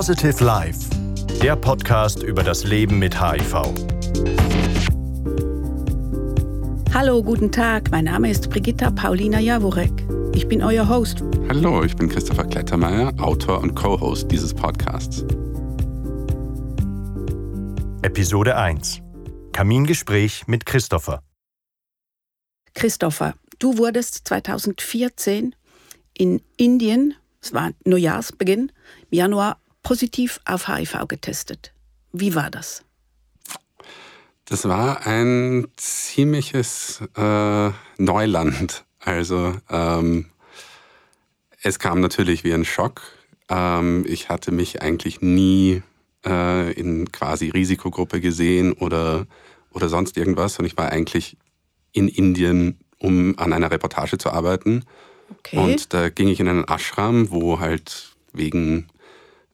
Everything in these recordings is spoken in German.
Positive Life, der Podcast über das Leben mit HIV. Hallo, guten Tag. Mein Name ist Brigitta Paulina Jaworek. Ich bin euer Host. Hallo, ich bin Christopher Klettermeier, Autor und Co-Host dieses Podcasts. Episode 1. Kamingespräch mit Christopher. Christopher, du wurdest 2014 in Indien, es war Neujahrsbeginn, im Januar positiv auf HIV getestet. Wie war das? Das war ein ziemliches äh, Neuland. Also ähm, es kam natürlich wie ein Schock. Ähm, ich hatte mich eigentlich nie äh, in quasi Risikogruppe gesehen oder, oder sonst irgendwas. Und ich war eigentlich in Indien, um an einer Reportage zu arbeiten. Okay. Und da ging ich in einen Ashram, wo halt wegen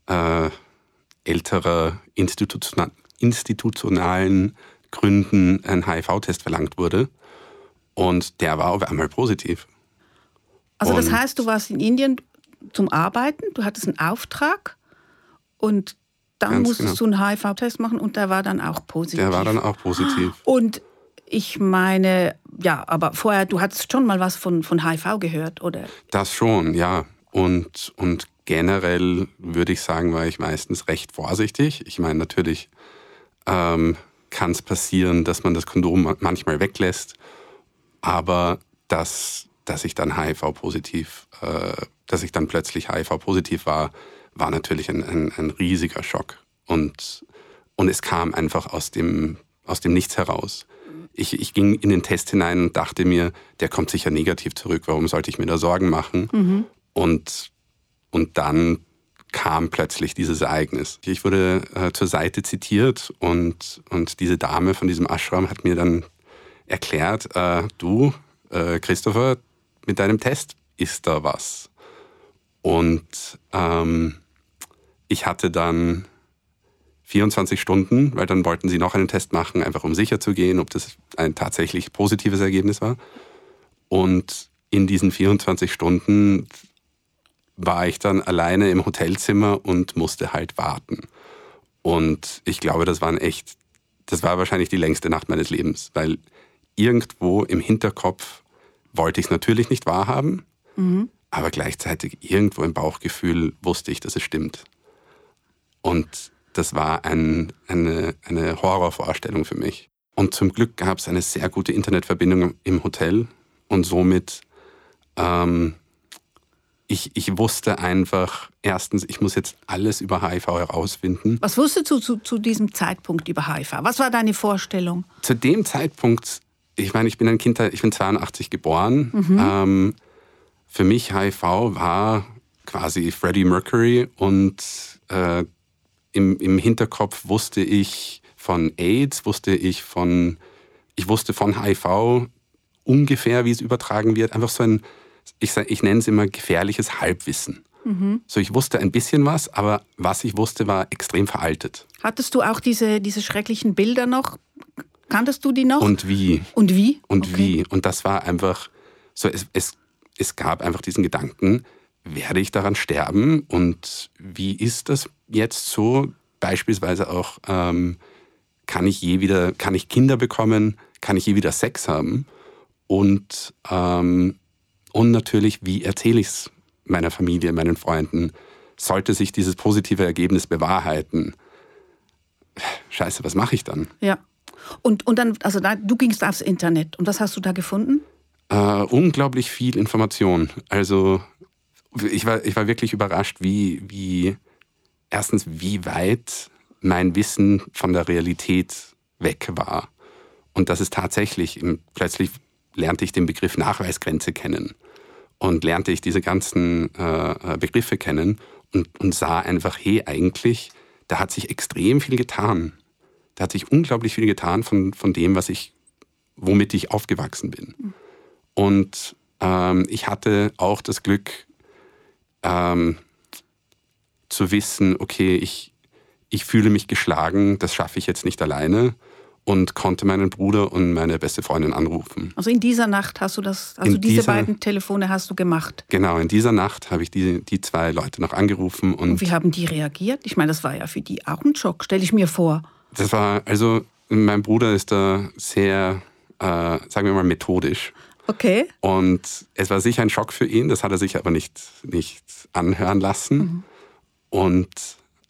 äh, älterer institutional, institutionalen Gründen ein HIV-Test verlangt wurde. Und der war auf einmal positiv. Also das heißt, du warst in Indien zum Arbeiten, du hattest einen Auftrag und dann musstest genau. du einen HIV-Test machen und der war dann auch positiv. Der war dann auch positiv. Und ich meine, ja, aber vorher, du hattest schon mal was von, von HIV gehört, oder? Das schon, ja. Und, und generell würde ich sagen, war ich meistens recht vorsichtig. Ich meine, natürlich ähm, kann es passieren, dass man das Kondom manchmal weglässt, aber dass, dass ich dann HIV-positiv, äh, dass ich dann plötzlich HIV-positiv war, war natürlich ein, ein, ein, riesiger Schock. Und, und es kam einfach aus dem, aus dem Nichts heraus. Ich, ich ging in den Test hinein und dachte mir, der kommt sicher negativ zurück, warum sollte ich mir da Sorgen machen? Mhm. Und, und dann kam plötzlich dieses Ereignis. Ich wurde äh, zur Seite zitiert und, und diese Dame von diesem Ashram hat mir dann erklärt, äh, du, äh, Christopher, mit deinem Test ist da was. Und ähm, ich hatte dann 24 Stunden, weil dann wollten sie noch einen Test machen, einfach um sicher zu gehen, ob das ein tatsächlich positives Ergebnis war. Und in diesen 24 Stunden war ich dann alleine im Hotelzimmer und musste halt warten. Und ich glaube, das war echt, das war wahrscheinlich die längste Nacht meines Lebens, weil irgendwo im Hinterkopf wollte ich es natürlich nicht wahrhaben, mhm. aber gleichzeitig irgendwo im Bauchgefühl wusste ich, dass es stimmt. Und das war ein, eine, eine Horrorvorstellung für mich. Und zum Glück gab es eine sehr gute Internetverbindung im Hotel und somit ähm, ich, ich wusste einfach, erstens, ich muss jetzt alles über HIV herausfinden. Was wusstest du zu, zu diesem Zeitpunkt über HIV? Was war deine Vorstellung? Zu dem Zeitpunkt, ich meine, ich bin ein Kind, ich bin 82 geboren. Mhm. Ähm, für mich HIV war quasi Freddie Mercury und äh, im, im Hinterkopf wusste ich von AIDS, wusste ich von, ich wusste von HIV ungefähr, wie es übertragen wird. Einfach so ein ich, ich nenne es immer gefährliches Halbwissen. Mhm. So, ich wusste ein bisschen was, aber was ich wusste, war extrem veraltet. Hattest du auch diese, diese schrecklichen Bilder noch? Kanntest du die noch? Und wie? Und wie? Und okay. wie? Und das war einfach so, es, es, es gab einfach diesen Gedanken, werde ich daran sterben? Und wie ist das jetzt so? Beispielsweise auch, ähm, kann ich je wieder, kann ich Kinder bekommen? Kann ich je wieder Sex haben? Und ähm, und natürlich, wie erzähle ich es meiner Familie, meinen Freunden? Sollte sich dieses positive Ergebnis bewahrheiten? Scheiße, was mache ich dann? Ja. Und, und dann, also da, du gingst aufs Internet. Und was hast du da gefunden? Äh, unglaublich viel Information. Also ich war, ich war wirklich überrascht, wie, wie erstens, wie weit mein Wissen von der Realität weg war. Und dass es tatsächlich, plötzlich lernte ich den Begriff Nachweisgrenze kennen und lernte ich diese ganzen äh, äh, Begriffe kennen und, und sah einfach, hey, eigentlich, da hat sich extrem viel getan. Da hat sich unglaublich viel getan von, von dem, was ich, womit ich aufgewachsen bin. Und ähm, ich hatte auch das Glück, ähm, zu wissen, okay, ich, ich fühle mich geschlagen, das schaffe ich jetzt nicht alleine. Und konnte meinen Bruder und meine beste Freundin anrufen. Also in dieser Nacht hast du das, also In diese dieser- beiden Telefone hast du gemacht. Genau, in dieser Nacht habe ich die, die zwei Leute noch angerufen und Und wie haben die reagiert? Ich meine, das war ja für die auch ein Schock, stelle ich mir vor. das war, also mein Bruder ist da sehr, äh, sagen wir mal, methodisch. Okay. Und es war sicher ein Schock für ihn, das hat er sich aber nicht, nicht anhören lassen. Und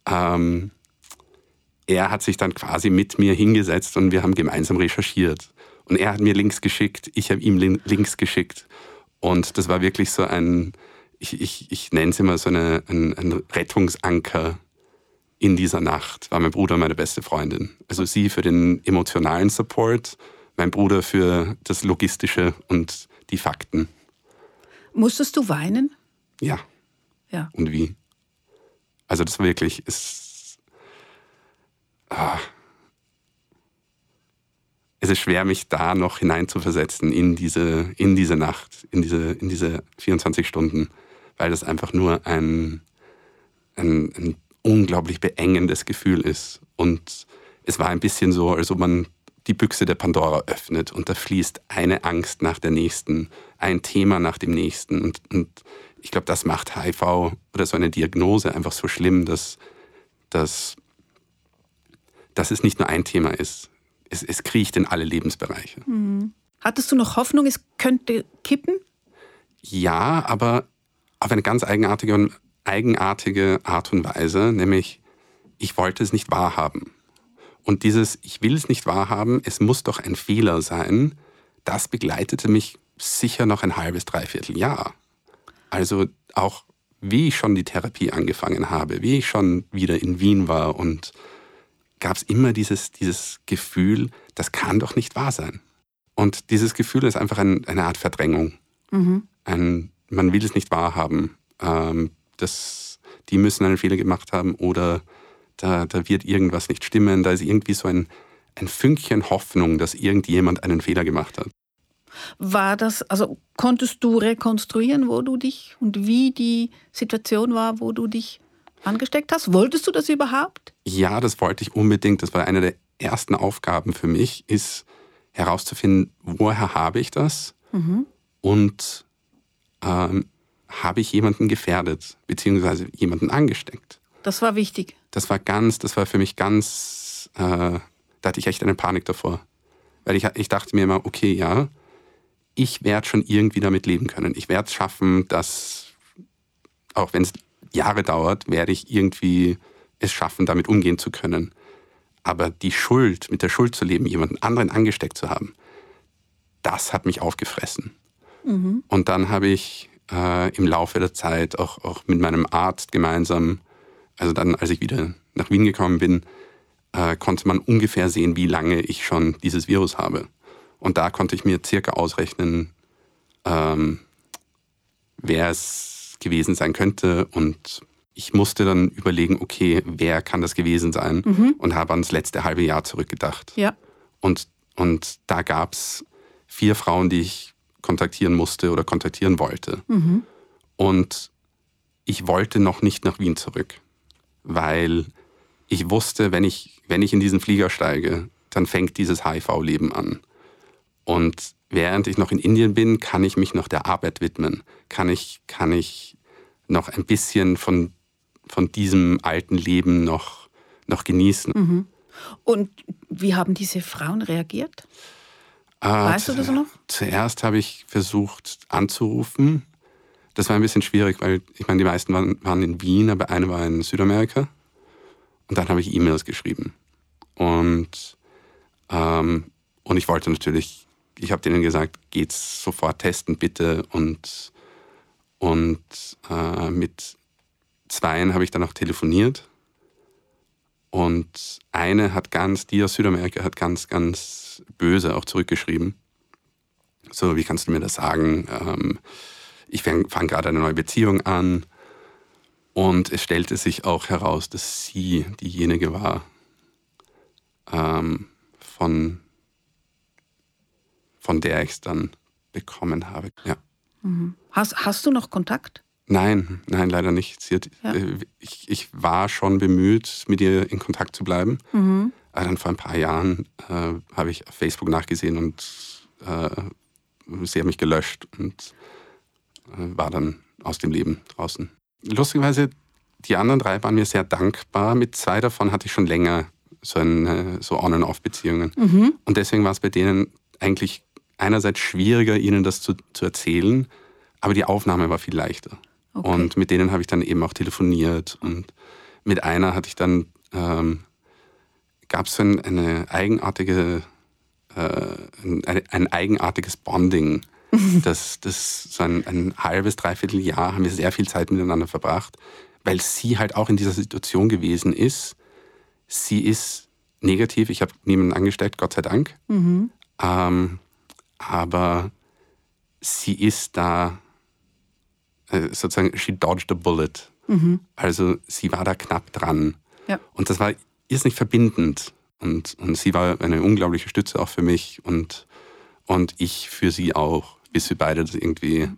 ähm, er hat sich dann quasi mit mir hingesetzt und wir haben gemeinsam recherchiert. Und er hat mir Links geschickt, ich habe ihm Lin- Links geschickt. Und das war wirklich so ein, ich, ich, ich nenne es immer so eine, ein, ein Rettungsanker in dieser Nacht, war mein Bruder meine beste Freundin. Also sie für den emotionalen Support, mein Bruder für das Logistische und die Fakten. Musstest du weinen? Ja, Ja. und wie? Also das war wirklich, es, ah, es ist schwer, mich da noch hineinzuversetzen in diese, in diese Nacht, in diese, in diese 24 Stunden, weil das einfach nur ein, ein, ein unglaublich beengendes Gefühl ist. Und es war ein bisschen so, als ob man die Büchse der Pandora öffnet und da fließt eine Angst nach der nächsten, ein Thema nach dem nächsten. Und, und ich glaube, das macht HIV oder so eine Diagnose einfach so schlimm, dass, dass, dass es nicht nur ein Thema ist. Es, es kriecht in alle Lebensbereiche. Hattest du noch Hoffnung, es könnte kippen? Ja, aber auf eine ganz eigenartige, und eigenartige Art und Weise, nämlich ich wollte es nicht wahrhaben. Und dieses Ich will es nicht wahrhaben, es muss doch ein Fehler sein, das begleitete mich sicher noch ein halbes, dreiviertel Jahr. Also auch wie ich schon die Therapie angefangen habe, wie ich schon wieder in Wien war und gab es immer dieses, dieses Gefühl, das kann doch nicht wahr sein. Und dieses Gefühl ist einfach ein, eine Art Verdrängung ein, man will es nicht wahrhaben. Ähm, das, die müssen einen Fehler gemacht haben oder da, da wird irgendwas nicht stimmen. Da ist irgendwie so ein, ein Fünkchen Hoffnung, dass irgendjemand einen Fehler gemacht hat. War das, also konntest du rekonstruieren, wo du dich und wie die Situation war, wo du dich angesteckt hast? Wolltest du das überhaupt? Ja, das wollte ich unbedingt. Das war eine der ersten Aufgaben für mich, ist herauszufinden, woher habe ich das und ähm, habe ich jemanden gefährdet, beziehungsweise jemanden angesteckt. Das war wichtig. das war ganz, das war für mich ganz, äh, da hatte ich echt eine Panik davor. Weil ich, ich dachte mir immer, okay, ja, ich werde schon irgendwie damit leben können. Ich werde es schaffen, dass, auch wenn es Jahre dauert, werde ich irgendwie es schaffen, damit umgehen zu können. Aber die Schuld, mit der Schuld zu leben, jemanden anderen angesteckt zu haben, das hat mich aufgefressen. Und dann habe ich äh, im Laufe der Zeit auch, auch mit meinem Arzt gemeinsam, also dann, als ich wieder nach Wien gekommen bin, äh, konnte man ungefähr sehen, wie lange ich schon dieses Virus habe. Und da konnte ich mir circa ausrechnen, ähm, wer es gewesen sein könnte. Und ich musste dann überlegen, okay, wer kann das gewesen sein? Und habe ans letzte halbe Jahr zurückgedacht. Ja. Und, und da gab es vier Frauen, die ich kontaktieren musste oder kontaktieren wollte. Und ich wollte noch nicht nach Wien zurück, weil ich wusste, wenn ich, wenn ich in diesen Flieger steige, dann fängt dieses HIV-Leben an. Und während ich noch in Indien bin, kann ich mich noch der Arbeit widmen, kann ich, kann ich noch ein bisschen von, von diesem alten Leben noch, noch genießen. Und wie haben diese Frauen reagiert? Ah, Weißt du das noch? Zuerst habe ich versucht anzurufen. Das war ein bisschen schwierig, weil ich meine, die meisten waren, waren in Wien, aber eine war in Südamerika. Und dann habe ich E-Mails geschrieben. Und, ähm, und ich wollte natürlich, ich habe denen gesagt, geht's sofort testen bitte. Und, und äh, mit zweien habe ich dann auch telefoniert. Und eine hat ganz, die aus Südamerika hat ganz, ganz böse auch zurückgeschrieben. So, wie kannst du mir das sagen? Ähm, ich fange fang gerade eine neue Beziehung an. Und es stellte sich auch heraus, dass sie diejenige war, ähm, von, von der ich es dann bekommen habe. Ja. Hast, hast du noch Kontakt? Nein, nein, leider nicht. Hat, Ja. äh, ich, ich war schon bemüht, mit ihr in Kontakt zu bleiben, Aber dann vor ein paar Jahren äh, habe ich auf Facebook nachgesehen und äh, sie haben mich gelöscht und äh, war dann aus dem Leben draußen. Lustigerweise, die anderen drei waren mir sehr dankbar. Mit zwei davon hatte ich schon länger so, eine, so On-and-Off-Beziehungen. Mhm. Und deswegen war es bei denen eigentlich einerseits schwieriger, ihnen das zu, zu erzählen, aber die Aufnahme war viel leichter. Okay. Und mit denen habe ich dann eben auch telefoniert. Und mit einer hatte ich dann, ähm, gab es so ein, eine eigenartige, äh, ein, ein, eigenartiges Bonding. das, das so ein, ein halbes, dreiviertel Jahr haben wir sehr viel Zeit miteinander verbracht, weil sie halt auch in dieser Situation gewesen ist. Sie ist negativ, ich habe niemanden angesteckt, Gott sei Dank. Mhm. Ähm, aber sie ist da äh, sozusagen, she dodged a bullet. Mhm. Also sie war da knapp dran. Ja. Und das war irrsinnig verbindend. Und, und sie war eine unglaubliche Stütze auch für mich und, und ich für sie auch, bis wir beide das irgendwie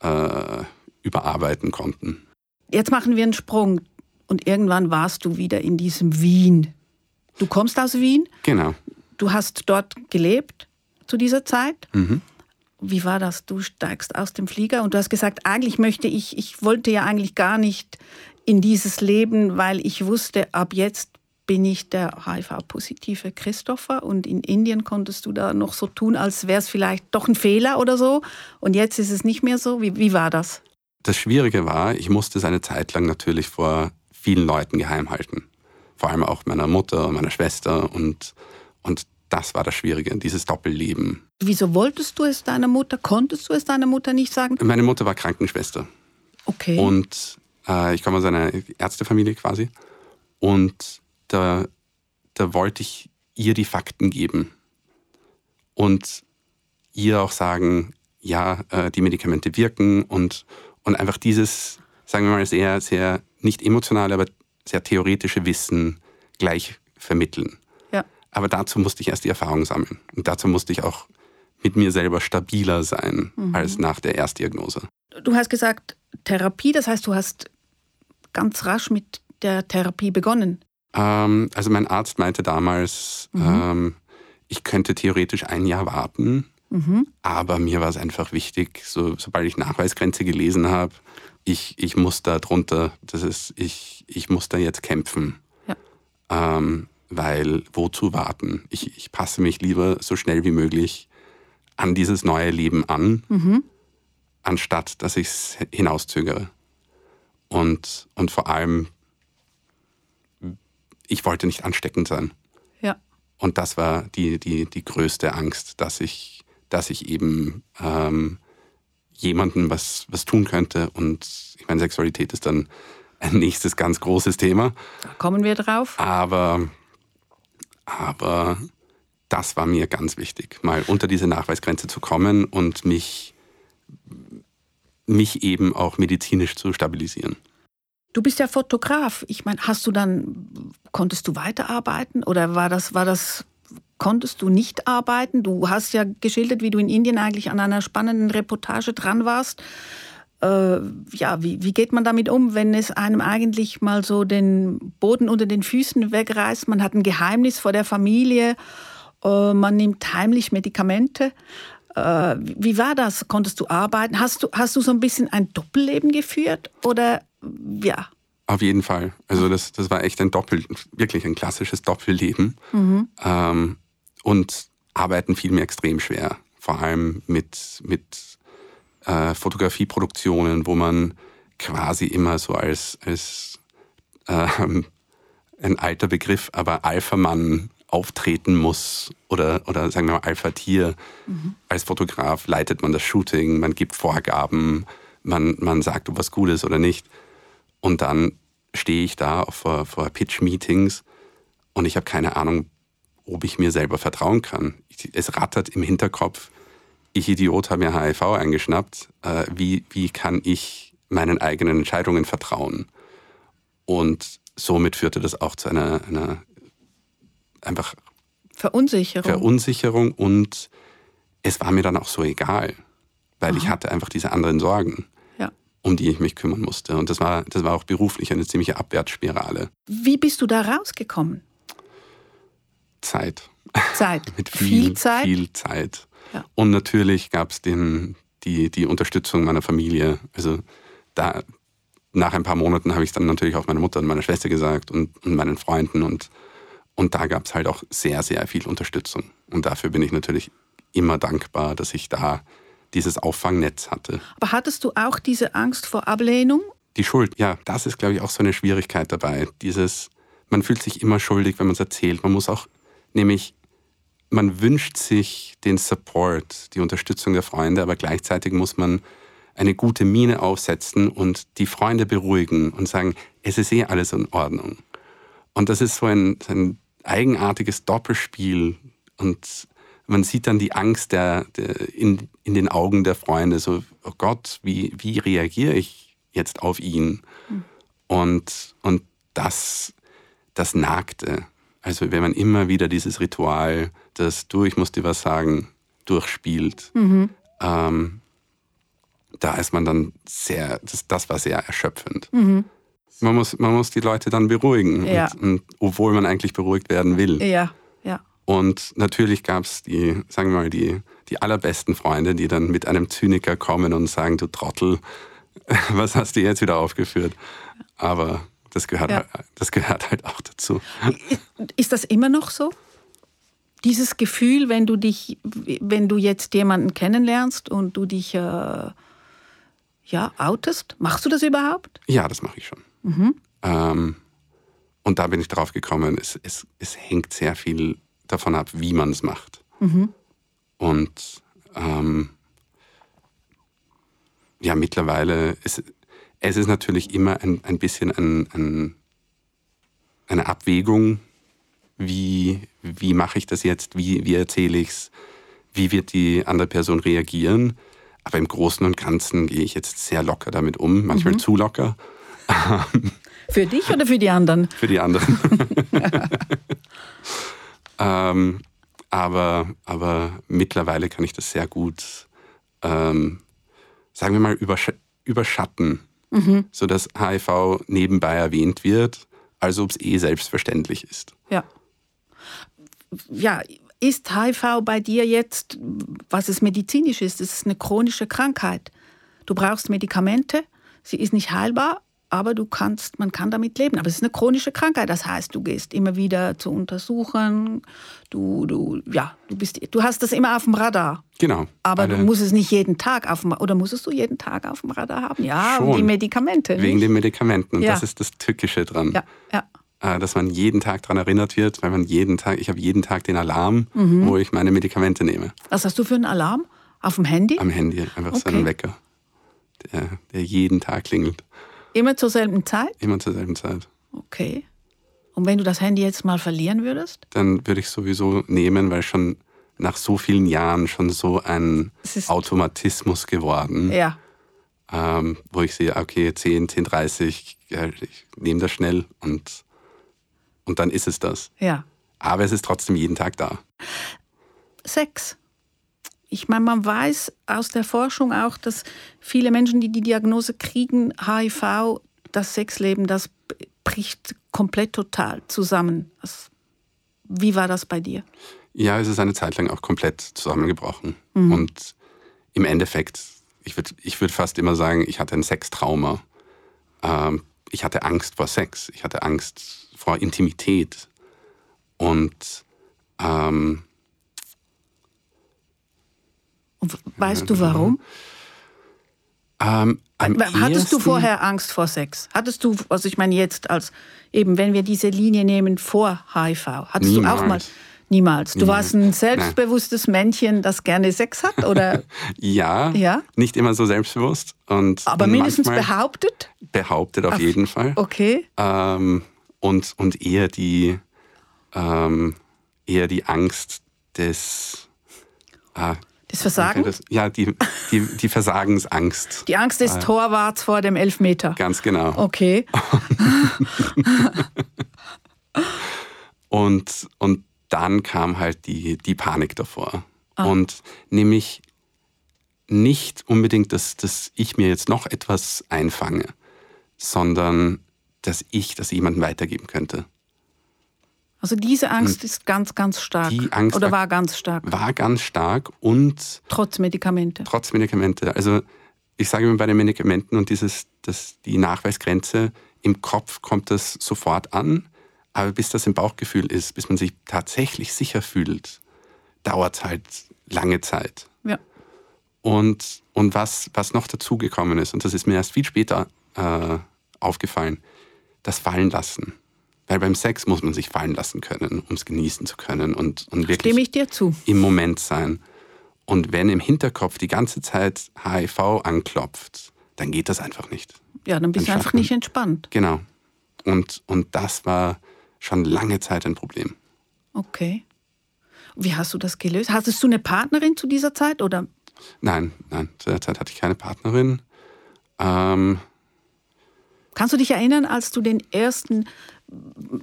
äh, überarbeiten konnten. Jetzt machen wir einen Sprung und irgendwann warst du wieder in diesem Wien. Du kommst aus Wien? Genau. Du hast dort gelebt zu dieser Zeit? Mhm wie war das? Du steigst aus dem Flieger und du hast gesagt, eigentlich möchte ich, ich wollte ja eigentlich gar nicht in dieses Leben, weil ich wusste, ab jetzt bin ich der HIV-positive Christopher und in Indien konntest du da noch so tun, als wäre es vielleicht doch ein Fehler oder so und jetzt ist es nicht mehr so. Wie, wie war das? Das Schwierige war, ich musste es eine Zeit lang natürlich vor vielen Leuten geheim halten. Vor allem auch meiner Mutter und meiner Schwester und, und das war das Schwierige, dieses Doppelleben. Wieso wolltest du es deiner Mutter? Konntest du es deiner Mutter nicht sagen? Meine Mutter war Krankenschwester. Okay. Und äh, ich komme aus einer Ärztefamilie quasi. Und da, da wollte ich ihr die Fakten geben. Und ihr auch sagen, ja, äh, die Medikamente wirken und, und einfach dieses, sagen wir mal, sehr, sehr nicht emotionale, aber sehr theoretische Wissen gleich vermitteln. Aber dazu musste ich erst die Erfahrung sammeln. Und dazu musste ich auch mit mir selber stabiler sein mhm. als nach der Erstdiagnose. Du hast gesagt, Therapie, das heißt, du hast ganz rasch mit der Therapie begonnen. Ähm, also mein Arzt meinte damals, mhm. ähm, ich könnte theoretisch ein Jahr warten, mhm. aber mir war es einfach wichtig, so, sobald ich Nachweisgrenze gelesen habe, ich, ich muss da drunter, das ist, ich, ich muss da jetzt kämpfen. Ja. Ähm, weil wozu warten? Ich, ich passe mich lieber so schnell wie möglich an dieses neue Leben an, mhm. anstatt dass ich es hinauszögere. Und, und vor allem, ich wollte nicht ansteckend sein. Ja. Und das war die, die, die größte Angst, dass ich, dass ich eben ähm, jemandem was, was tun könnte. Und ich meine, Sexualität ist dann ein nächstes ganz großes Thema. Da kommen wir drauf. Aber aber das war mir ganz wichtig, mal unter diese Nachweisgrenze zu kommen und mich, mich eben auch medizinisch zu stabilisieren. Du bist ja Fotograf. Ich meine, hast du dann, konntest du weiterarbeiten oder war das, war das, konntest du nicht arbeiten? Du hast ja geschildert, wie du in Indien eigentlich an einer spannenden Reportage dran warst äh, ja, wie, wie geht man damit um, wenn es einem eigentlich mal so den Boden unter den Füßen wegreißt? Man hat ein Geheimnis vor der Familie, äh, man nimmt heimlich Medikamente. Äh, wie war das? Konntest du arbeiten? Hast du, hast du so ein bisschen ein Doppelleben geführt oder ja? Auf jeden Fall. Also das, das war echt ein Doppel, wirklich ein klassisches Doppelleben. Mhm. Ähm, und Arbeiten fiel mir extrem schwer. Vor allem mit, mit äh, Fotografieproduktionen, wo man quasi immer so als, als ähm, ein alter Begriff, aber Alpha-Mann auftreten muss oder, oder sagen wir mal Alpha-Tier. Mhm. Als Fotograf leitet man das Shooting, man gibt Vorgaben, man, man sagt, ob was gut ist oder nicht. Und dann stehe ich da vor, vor Pitch-Meetings und ich habe keine Ahnung, ob ich mir selber vertrauen kann. Es rattert im Hinterkopf, ich Idiot habe mir HIV eingeschnappt, äh, wie, wie kann ich meinen eigenen Entscheidungen vertrauen? Und somit führte das auch zu einer, einer einfach Verunsicherung. Verunsicherung und es war mir dann auch so egal, weil Aha. ich hatte einfach diese anderen Sorgen, ja. um die ich mich kümmern musste. Und das war, das war auch beruflich eine ziemliche Abwärtsspirale. Wie bist du da rausgekommen? Zeit. Zeit. mit viel, viel Zeit. Viel Zeit. Ja. Und natürlich gab es die, die Unterstützung meiner Familie. Also da, nach ein paar Monaten habe ich dann natürlich auch meiner Mutter und meiner Schwester gesagt und, und meinen Freunden. Und, und da gab es halt auch sehr, sehr viel Unterstützung. Und dafür bin ich natürlich immer dankbar, dass ich da dieses Auffangnetz hatte. Aber hattest du auch diese Angst vor Ablehnung? Die Schuld, ja, das ist, glaube ich, auch so eine Schwierigkeit dabei. Dieses, man fühlt sich immer schuldig, wenn man es erzählt. Man muss auch, nämlich, man wünscht sich den Support, die Unterstützung der Freunde, aber gleichzeitig muss man eine gute Miene aufsetzen und die Freunde beruhigen und sagen, es ist eh alles in Ordnung. Und das ist so ein, ein eigenartiges Doppelspiel und man sieht dann die Angst der, der in, in den Augen der Freunde, so, oh Gott, wie, wie reagiere ich jetzt auf ihn? Mhm. Und, und das, das nagte. Also wenn man immer wieder dieses Ritual, das du, ich muss dir was sagen, durchspielt, mhm. ähm, da ist man dann sehr, das, das war sehr erschöpfend. Mhm. Man, muss, man muss die Leute dann beruhigen, ja. und, und, obwohl man eigentlich beruhigt werden will. Ja, ja. Und natürlich gab es die, sagen wir mal, die, die allerbesten Freunde, die dann mit einem Zyniker kommen und sagen, du Trottel, was hast du jetzt wieder aufgeführt? Aber das gehört, ja. halt, das gehört halt auch dazu. Ist das immer noch so? Dieses Gefühl, wenn du dich, wenn du jetzt jemanden kennenlernst und du dich äh, ja, outest, machst du das überhaupt? Ja, das mache ich schon. Mhm. Ähm, und da bin ich drauf gekommen, es, es, es hängt sehr viel davon ab, wie man es macht. Mhm. Und ähm, ja, mittlerweile ist es ist natürlich immer ein, ein bisschen ein, ein, eine Abwägung, wie, wie mache ich das jetzt, wie, wie erzähle ich es, wie wird die andere Person reagieren. Aber im Großen und Ganzen gehe ich jetzt sehr locker damit um, manchmal mhm. zu locker. Für dich oder für die anderen? Für die anderen. ähm, aber, aber mittlerweile kann ich das sehr gut, ähm, sagen wir mal, übersch überschatten, mhm. sodass HIV nebenbei erwähnt wird, als ob es eh selbstverständlich ist. Ja. Ja, ist HIV bei dir jetzt, was es medizinisch ist, es ist eine chronische Krankheit. Du brauchst Medikamente, sie ist nicht heilbar, aber du kannst, man kann damit leben. Aber es ist eine chronische Krankheit. Das heißt, du gehst immer wieder zu untersuchen. Du, du, ja, du bist, du hast das immer auf dem Radar. Genau. Aber du musst es nicht jeden Tag auf dem, oder musstest du jeden Tag auf dem Radar haben? Ja, Schon. die Medikamente. Wegen den Medikamenten. Und ja. das ist das Tückische dran. Ja, ja. Äh, dass man jeden Tag daran erinnert wird, weil man jeden Tag, ich habe jeden Tag den Alarm, mhm. wo ich meine Medikamente nehme. Was hast du für einen Alarm? Auf dem Handy? Am Handy, einfach okay. so einen Wecker, der, der jeden Tag klingelt. Immer zur selben Zeit? Immer zur selben Zeit. Okay. Und wenn du das Handy jetzt mal verlieren würdest? Dann würde ich sowieso nehmen, weil schon nach so vielen Jahren schon so ein Automatismus geworden. Ja. Ähm, wo ich sehe, okay, 10, 10, 30, ja, ich nehme das schnell und, und dann ist es das. Ja. Aber es ist trotzdem jeden Tag da. Sex ich meine, man weiß aus der Forschung auch, dass viele Menschen, die die Diagnose kriegen, HIV, das Sexleben, das bricht komplett total zusammen. wie war das bei dir? Ja, es ist eine Zeit lang auch komplett zusammengebrochen. Mhm. Und im Endeffekt, ich würde ich würd fast immer sagen, ich hatte ein Sextrauma. Ähm, ich hatte Angst vor Sex, ich hatte Angst vor Intimität. Und ähm, und weißt du warum? Ähm, Hattest du vorher Angst vor Sex? Hattest du, also ich meine jetzt als eben, wenn wir diese Linie nehmen vor HIV, hattest niemals. du auch mal niemals? Du niemals. warst ein selbstbewusstes Nein. Männchen, das gerne Sex hat, oder? ja, ja, nicht immer so selbstbewusst und aber mindestens behauptet. Behauptet auf, auf jeden Fall. Okay. Ähm, und und eher die ähm, eher die Angst des ah, das Versagen? Das, ja, die, die, die Versagensangst. Die Angst des äh, Torwarts vor dem Elfmeter. Ganz genau. Okay. und, und dann kam halt die, die Panik davor. Ah. Und nämlich nicht unbedingt, dass, dass ich mir jetzt noch etwas einfange, sondern dass ich das jemandem weitergeben könnte. Also diese Angst ist ganz, ganz stark. Die Angst Oder war- war ganz stark. War ganz stark und Trotz Medikamente. trotz Medikamente. Also ich sage immer bei den Medikamenten und dieses, das, die Nachweisgrenze, im Kopf kommt das sofort an, aber bis das im Bauchgefühl ist, bis man sich tatsächlich sicher fühlt, dauert es halt lange Zeit. Ja. Und, und was, was noch dazugekommen ist, und das ist mir erst viel später äh, aufgefallen, das Fallen lassen. Weil beim Sex muss man sich fallen lassen können, um es genießen zu können und, und wirklich Stimme ich dir zu. im Moment sein. Und wenn im Hinterkopf die ganze Zeit HIV anklopft, dann geht das einfach nicht. Ja, dann bist du Dann einfach schafft man- nicht entspannt. Genau. Und, und das war schon lange Zeit ein Problem. Okay. Wie hast du das gelöst? Hattest du eine Partnerin zu dieser Zeit oder? Nein, nein, zu der Zeit hatte ich keine Partnerin. Ähm, Kannst du dich erinnern, als du den ersten,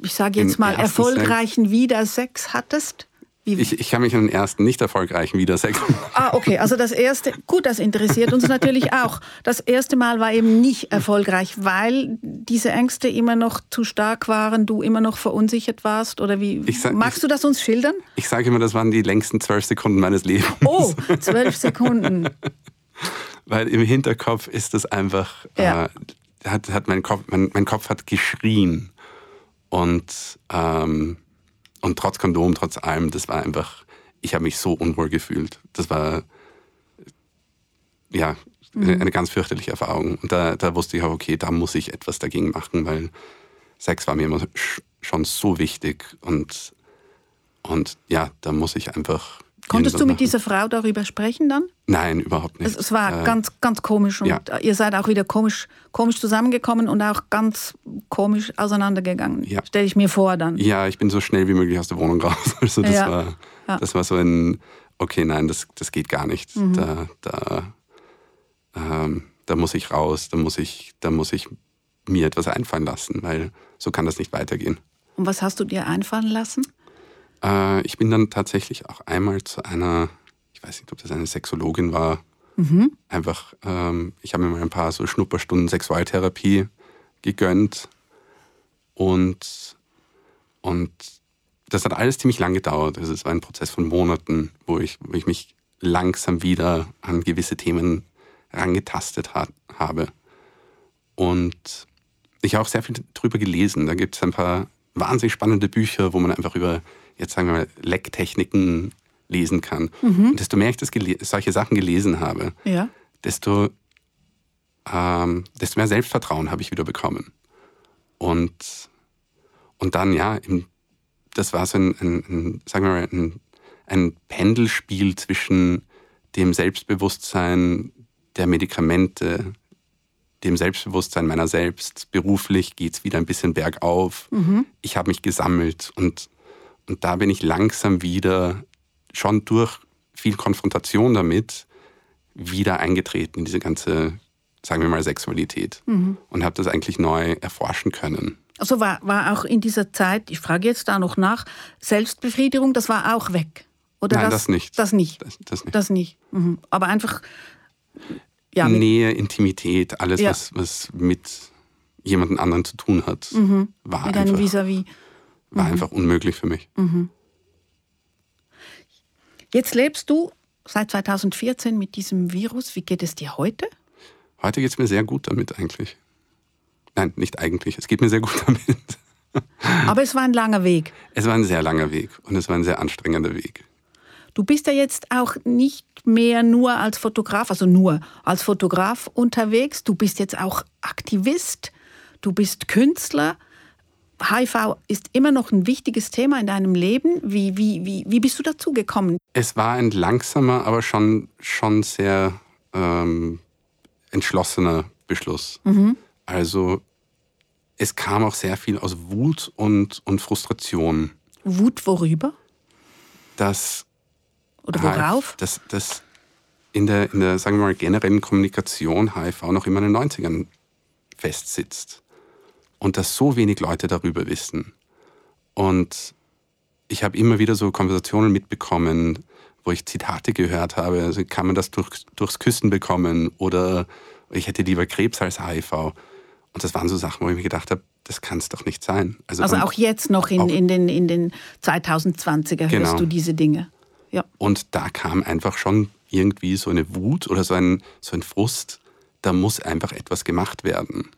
ich sage jetzt Den mal, erfolgreichen Wiedersex hattest? Ich, ich kann mich an den ersten nicht erfolgreichen Wiedersex. ah, okay, also das erste, gut, das interessiert uns natürlich auch. Das erste Mal war eben nicht erfolgreich, weil diese Ängste immer noch zu stark waren, du immer noch verunsichert warst oder wie? Ich sag- Magst ich- du das uns schildern? Ich sage immer, das waren die längsten zwölf Sekunden meines Lebens. Oh, zwölf Sekunden. Weil im Hinterkopf ist das einfach, Ja. äh, hat, hat mein, Kopf, mein, mein Kopf hat geschrien. Und, ähm, und trotz Kondom, trotz allem, das war einfach, ich habe mich so unwohl gefühlt. Das war, ja, eine ganz fürchterliche Erfahrung. Und da, da wusste ich auch, okay, da muss ich etwas dagegen machen, weil Sex war mir immer sch- schon so wichtig. Und, und ja, da muss ich einfach. Konntest du mit dieser Frau darüber sprechen dann? Nein, überhaupt nicht. Es, es war Äh, ganz, ganz komisch und ja. ihr seid auch wieder komisch, komisch zusammengekommen und auch ganz komisch auseinandergegangen. Ja. Stelle ich mir vor dann. Ja, ich bin so schnell wie möglich aus der Wohnung raus. Also das, Ja. war, Ja. Mhm. das war so ein, okay, nein, das, das geht gar nicht. Da, da, ähm, da muss ich raus, da muss ich, da muss ich mir etwas einfallen lassen, weil so kann das nicht weitergehen. Und was hast du dir einfallen lassen? Äh, ich bin dann tatsächlich auch einmal zu einer, ich weiß nicht, ob das eine Sexologin war, einfach, ähm, ich habe mir mal ein paar so Schnupperstunden Sexualtherapie gegönnt und, und das hat alles ziemlich lang gedauert. Also es war ein Prozess von Monaten, wo ich, wo ich mich langsam wieder an gewisse Themen rangetastet ha habe. Und ich habe auch sehr viel drüber gelesen. Da gibt es ein paar wahnsinnig spannende Bücher, wo man einfach über, jetzt sagen wir mal, Lecktechniken lesen kann. Und desto mehr ich das solche Sachen gelesen habe, Ja. desto, ähm, desto mehr Selbstvertrauen habe ich wieder bekommen. Und, und dann, ja, das war so ein, ein, ein sagen wir mal, ein, ein Pendelspiel zwischen dem Selbstbewusstsein der Medikamente, dem Selbstbewusstsein meiner selbst. Beruflich geht es wieder ein bisschen bergauf. Ich habe mich gesammelt und, und da bin ich langsam wieder, schon durch viel Konfrontation damit, wieder eingetreten in diese ganze, sagen wir mal, Sexualität. Und habe das eigentlich neu erforschen können. Also war, war auch in dieser Zeit, ich frage jetzt da noch nach, Selbstbefriedigung, das war auch weg? Oder Nein, das nicht. Das nicht. Das, das nicht. Das nicht. Mhm. Aber einfach, ja, Nähe, Intimität, alles, Ja. was, was mit jemandem anderen zu tun hat, war, Mhm. mit einem einfach, Vis-à-vis. War einfach unmöglich für mich. Jetzt lebst du seit 2014 mit diesem Virus. Wie geht es dir heute? Heute geht es mir sehr gut damit eigentlich. Nein, nicht eigentlich. Es geht mir sehr gut damit. Aber es war ein langer Weg. Es war ein sehr langer Weg und es war ein sehr anstrengender Weg. Du bist ja jetzt auch nicht mehr nur als Fotograf, also nur als Fotograf unterwegs. Du bist jetzt auch Aktivist, du bist Künstler. HIV ist immer noch ein wichtiges Thema in deinem Leben. Wie, wie, wie, wie bist du dazu gekommen? Es war ein langsamer, aber schon, schon sehr ähm, entschlossener Beschluss. Also es kam auch sehr viel aus Wut und, und Frustration, Wut worüber? dass Oder HIV worauf? dass, dass in der, in der, sagen wir mal, generellen Kommunikation HIV noch immer in den 90ern festsitzt. Und dass so wenig Leute darüber wissen. Und ich habe immer wieder so Konversationen mitbekommen, wo ich Zitate gehört habe, also kann man das durch, durchs Küssen bekommen oder ich hätte lieber Krebs als HIV. Und das waren so Sachen, wo ich mir gedacht habe, das kann es doch nicht sein. Also, also auch jetzt noch in, in, den, in den 2020er genau. hörst du diese Dinge. Ja. Und da kam einfach schon irgendwie so eine Wut oder so ein, so ein Frust, da muss einfach etwas gemacht werden.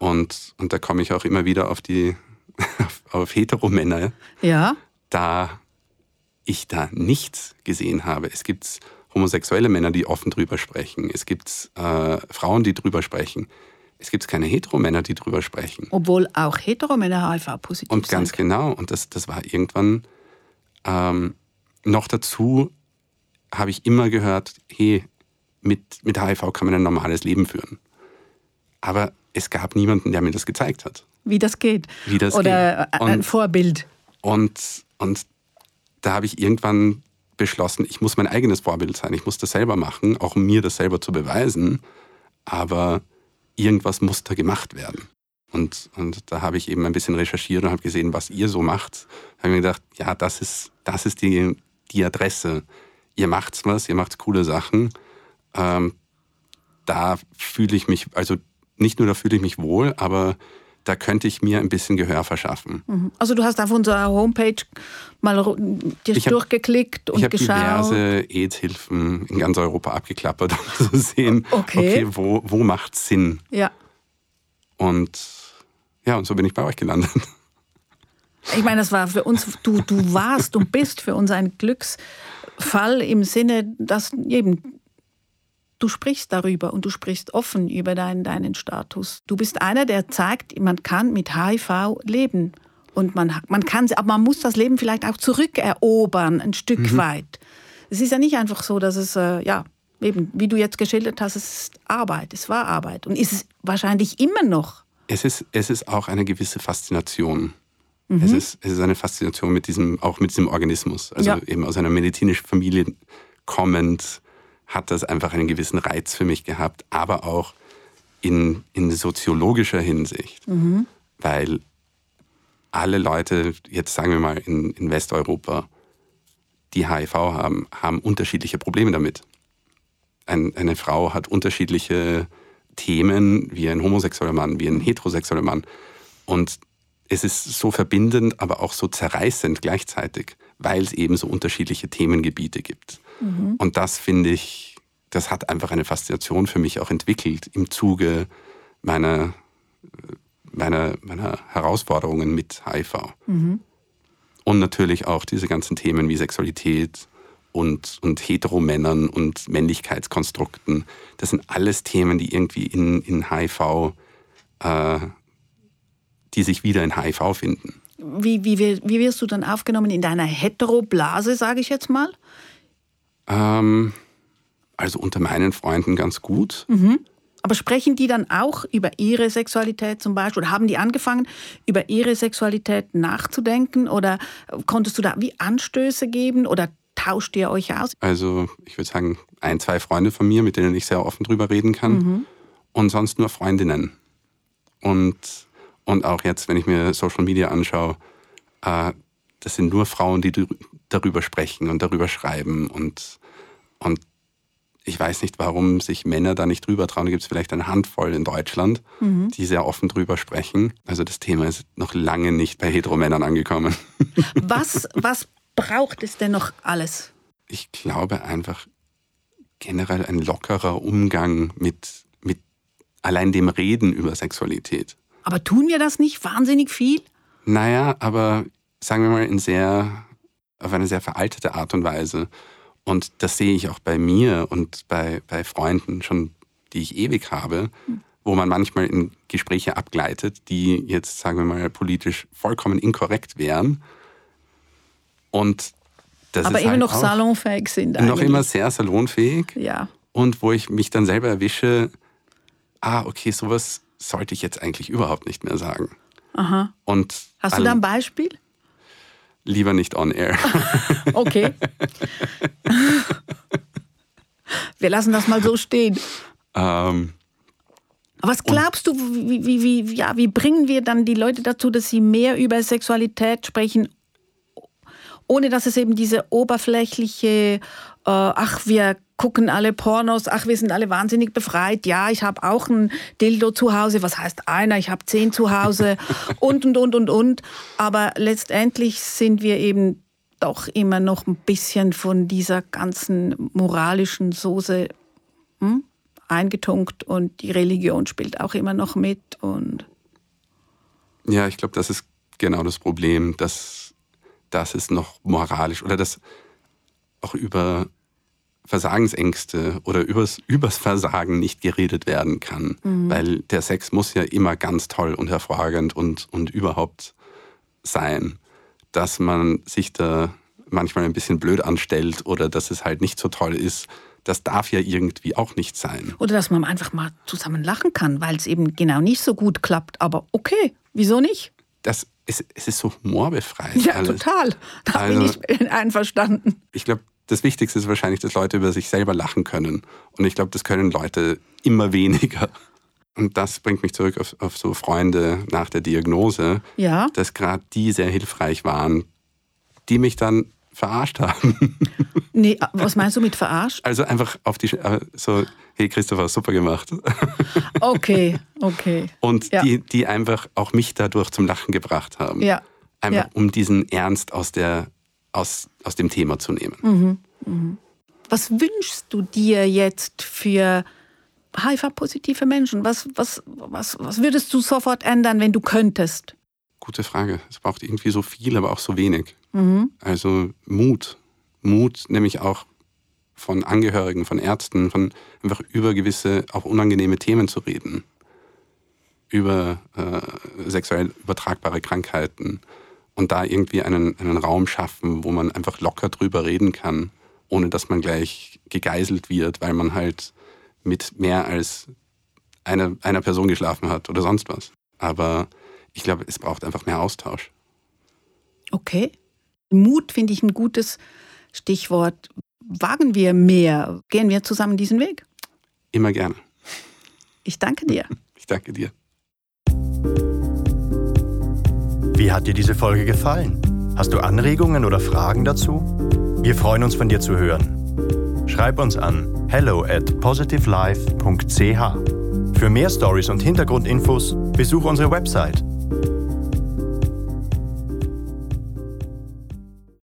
Und, und da komme ich auch immer wieder auf die auf, auf Heteromänner. Ja. Da ich da nichts gesehen habe. Es gibt homosexuelle Männer, die offen drüber sprechen. Es gibt äh, Frauen, die drüber sprechen. Es gibt keine Heteromänner, die drüber sprechen. Obwohl auch Heteromänner HIV-positiv sind. Und ganz genau. Und das, das war irgendwann ähm, noch dazu, habe ich immer gehört, hey, mit, mit HIV kann man ein normales Leben führen. Aber es gab niemanden, der mir das gezeigt hat. Wie das geht. Wie das Oder geht. Und, ein Vorbild. Und, und da habe ich irgendwann beschlossen, ich muss mein eigenes Vorbild sein. Ich muss das selber machen, auch um mir das selber zu beweisen. Aber irgendwas muss da gemacht werden. Und, und da habe ich eben ein bisschen recherchiert und habe gesehen, was ihr so macht. Da habe ich mir gedacht, ja, das ist, das ist die, die Adresse. Ihr macht was, ihr macht coole Sachen. Ähm, da fühle ich mich, also nicht nur da fühle ich mich wohl, aber da könnte ich mir ein bisschen Gehör verschaffen. Mhm. Also du hast auf unserer Homepage mal dir hab, durchgeklickt und ich geschaut. Ich habe diverse AIDS-Hilfen in ganz Europa abgeklappert, um zu sehen, okay, okay wo, wo macht Sinn. Ja. Und ja, und so bin ich bei euch gelandet. Ich meine, das war für uns, du, du warst und bist für uns ein Glücksfall im Sinne, dass eben du sprichst darüber und du sprichst offen über deinen, deinen Status. Du bist einer, der zeigt, man kann mit HIV leben. Und man, man kann, aber man muss das Leben vielleicht auch zurückerobern, ein Stück mhm. weit. Es ist ja nicht einfach so, dass es, äh, ja, eben, wie du jetzt geschildert hast, es ist Arbeit, es war Arbeit und ist es wahrscheinlich immer noch. Es ist, es ist auch eine gewisse Faszination. Mhm. Es, ist, es ist eine Faszination mit diesem, auch mit diesem Organismus. Also ja. eben aus einer medizinischen Familie kommend, hat das einfach einen gewissen Reiz für mich gehabt, aber auch in, in soziologischer Hinsicht, mhm. weil alle Leute, jetzt sagen wir mal in, in Westeuropa, die HIV haben, haben unterschiedliche Probleme damit. Ein, eine Frau hat unterschiedliche Themen wie ein homosexueller Mann, wie ein heterosexueller Mann. Und es ist so verbindend, aber auch so zerreißend gleichzeitig, weil es eben so unterschiedliche Themengebiete gibt. Mhm. Und das finde ich, das hat einfach eine Faszination für mich auch entwickelt im Zuge meiner, meiner, meiner Herausforderungen mit HIV. Mhm. Und natürlich auch diese ganzen Themen wie Sexualität und, und Heteromännern und Männlichkeitskonstrukten. Das sind alles Themen, die irgendwie in, in HIV, äh, die sich wieder in HIV finden. Wie, wie, wie wirst du dann aufgenommen in deiner Heteroblase, sage ich jetzt mal? Ähm, also unter meinen Freunden ganz gut. Mhm. Aber sprechen die dann auch über ihre Sexualität zum Beispiel? Oder haben die angefangen, über ihre Sexualität nachzudenken? Oder konntest du da wie Anstöße geben? Oder tauscht ihr euch aus? Also ich würde sagen, ein, zwei Freunde von mir, mit denen ich sehr offen drüber reden kann. Mhm. Und sonst nur Freundinnen. Und, und auch jetzt, wenn ich mir Social Media anschaue, äh, das sind nur Frauen, die darüber sprechen und darüber schreiben und, und ich weiß nicht, warum sich Männer da nicht drüber trauen. Da gibt es vielleicht eine Handvoll in Deutschland, mhm. die sehr offen drüber sprechen. Also das Thema ist noch lange nicht bei Heteromännern angekommen. Was, was braucht es denn noch alles? Ich glaube einfach generell ein lockerer Umgang mit, mit allein dem Reden über Sexualität. Aber tun wir das nicht wahnsinnig viel? Naja, aber sagen wir mal in sehr, auf eine sehr veraltete Art und Weise. Und das sehe ich auch bei mir und bei, bei Freunden schon, die ich ewig habe, hm. wo man manchmal in Gespräche abgleitet, die jetzt, sagen wir mal, politisch vollkommen inkorrekt wären. Und das Aber ist immer halt noch salonfähig sind. Eigentlich. Noch immer sehr salonfähig. Ja. Und wo ich mich dann selber erwische, ah, okay, sowas sollte ich jetzt eigentlich überhaupt nicht mehr sagen. Aha. Und Hast du da ein Beispiel? Lieber nicht on air. okay. Wir lassen das mal so stehen. Ähm, was glaubst du, wie, wie, wie, ja, wie bringen wir dann die Leute dazu, dass sie mehr über Sexualität sprechen, ohne dass es eben diese oberflächliche äh, ach, wir gucken alle Pornos, ach, wir sind alle wahnsinnig befreit. Ja, ich habe auch ein Dildo zu Hause. Was heißt einer? Ich habe zehn zu Hause und, und, und, und, und. Aber letztendlich sind wir eben doch immer noch ein bisschen von dieser ganzen moralischen Soße hm, eingetunkt und die Religion spielt auch immer noch mit. Und ja, ich glaube, das ist genau das Problem, dass, dass es noch moralisch oder dass auch über Versagensängste oder übers, übers Versagen nicht geredet werden kann. Mhm. Weil der Sex muss ja immer ganz toll und hervorragend und, und überhaupt sein. Dass man sich da manchmal ein bisschen blöd anstellt oder dass es halt nicht so toll ist, das darf ja irgendwie auch nicht sein. Oder dass man einfach mal zusammen lachen kann, weil es eben genau nicht so gut klappt. Aber okay, wieso nicht? Das, es, es ist so humorbefreit. Ja, alles. total. Da also, bin ich einverstanden. Ich glaube, das Wichtigste ist wahrscheinlich, dass Leute über sich selber lachen können. Und ich glaube, das können Leute immer weniger. Und das bringt mich zurück auf, auf so Freunde nach der Diagnose, ja. dass gerade die sehr hilfreich waren, die mich dann verarscht haben. Nee, was meinst du mit verarscht? Also einfach auf die, äh, so, hey Christopher, super gemacht. Okay, okay. Und ja. die, die einfach auch mich dadurch zum Lachen gebracht haben. Ja. Einfach ja. um diesen Ernst aus der aus, aus dem Thema zu nehmen. Mhm. Mhm. Was wünschst du dir jetzt für HIV-positive Menschen? Was, was, was, was würdest du sofort ändern, wenn du könntest? Gute Frage. Es braucht irgendwie so viel, aber auch so wenig. Mhm. Also Mut. Mut, nämlich auch von Angehörigen, von Ärzten, von einfach über gewisse, auch unangenehme Themen zu reden. Über äh, sexuell übertragbare Krankheiten, und da irgendwie einen, einen Raum schaffen, wo man einfach locker drüber reden kann, ohne dass man gleich gegeißelt wird, weil man halt mit mehr als einer, einer Person geschlafen hat oder sonst was. Aber ich glaube, es braucht einfach mehr Austausch. Okay. Mut finde ich ein gutes Stichwort. Wagen wir mehr? Gehen wir zusammen diesen Weg? Immer gerne. Ich danke dir. Ich danke dir. Wie hat dir diese Folge gefallen? Hast du Anregungen oder Fragen dazu? Wir freuen uns von dir zu hören. Schreib uns an hello at positivelife.ch. Für mehr Stories und Hintergrundinfos besuche unsere Website